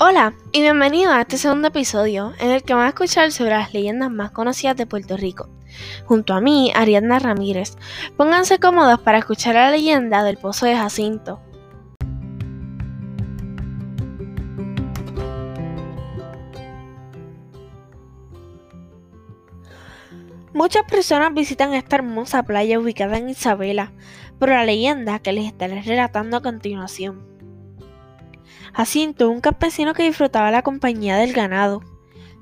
Hola y bienvenido a este segundo episodio en el que van a escuchar sobre las leyendas más conocidas de Puerto Rico. Junto a mí, Ariadna Ramírez. Pónganse cómodos para escuchar la leyenda del Pozo de Jacinto. Muchas personas visitan esta hermosa playa ubicada en Isabela por la leyenda que les estaré relatando a continuación. Jacinto, un campesino que disfrutaba la compañía del ganado.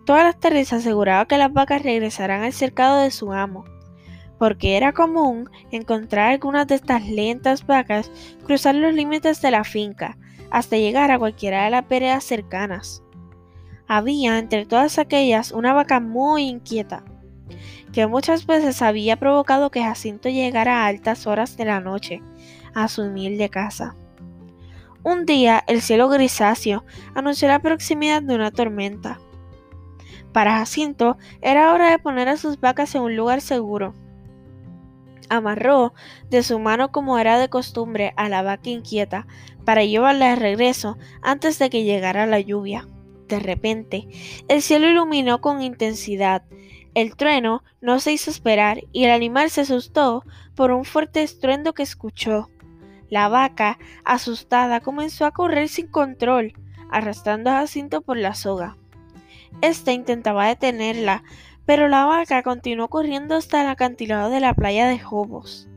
Todas las tardes aseguraba que las vacas regresaran al cercado de su amo, porque era común encontrar algunas de estas lentas vacas cruzar los límites de la finca hasta llegar a cualquiera de las veredas cercanas. Había entre todas aquellas una vaca muy inquieta, que muchas veces había provocado que Jacinto llegara a altas horas de la noche a su humilde casa. Un día el cielo grisáceo anunció la proximidad de una tormenta. Para Jacinto era hora de poner a sus vacas en un lugar seguro. Amarró de su mano como era de costumbre a la vaca inquieta para llevarla de regreso antes de que llegara la lluvia. De repente, el cielo iluminó con intensidad. El trueno no se hizo esperar y el animal se asustó por un fuerte estruendo que escuchó. La vaca, asustada, comenzó a correr sin control, arrastrando a Jacinto por la soga. Este intentaba detenerla, pero la vaca continuó corriendo hasta el acantilado de la playa de Jobos.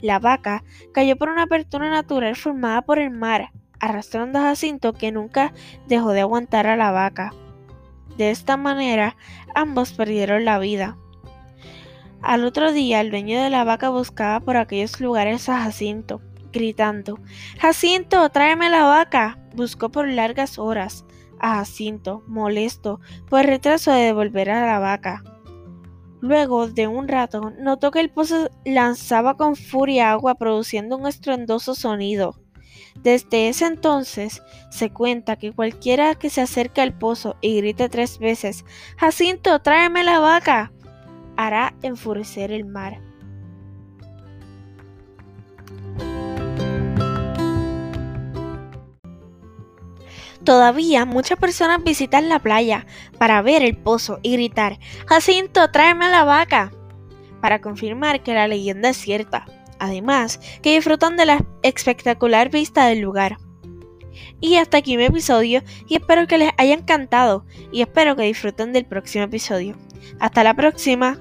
La vaca cayó por una apertura natural formada por el mar, arrastrando a Jacinto que nunca dejó de aguantar a la vaca. De esta manera, ambos perdieron la vida. Al otro día, el dueño de la vaca buscaba por aquellos lugares a Jacinto, gritando Jacinto, tráeme la vaca. Buscó por largas horas a Jacinto, molesto por el retraso de devolver a la vaca. Luego de un rato, notó que el pozo lanzaba con furia agua produciendo un estruendoso sonido. Desde ese entonces se cuenta que cualquiera que se acerque al pozo y grite tres veces Jacinto, tráeme la vaca, hará enfurecer el mar. Todavía muchas personas visitan la playa para ver el pozo y gritar, Jacinto, tráeme la vaca, para confirmar que la leyenda es cierta. Además, que disfrutan de la espectacular vista del lugar. Y hasta aquí mi episodio y espero que les haya encantado y espero que disfruten del próximo episodio. Hasta la próxima.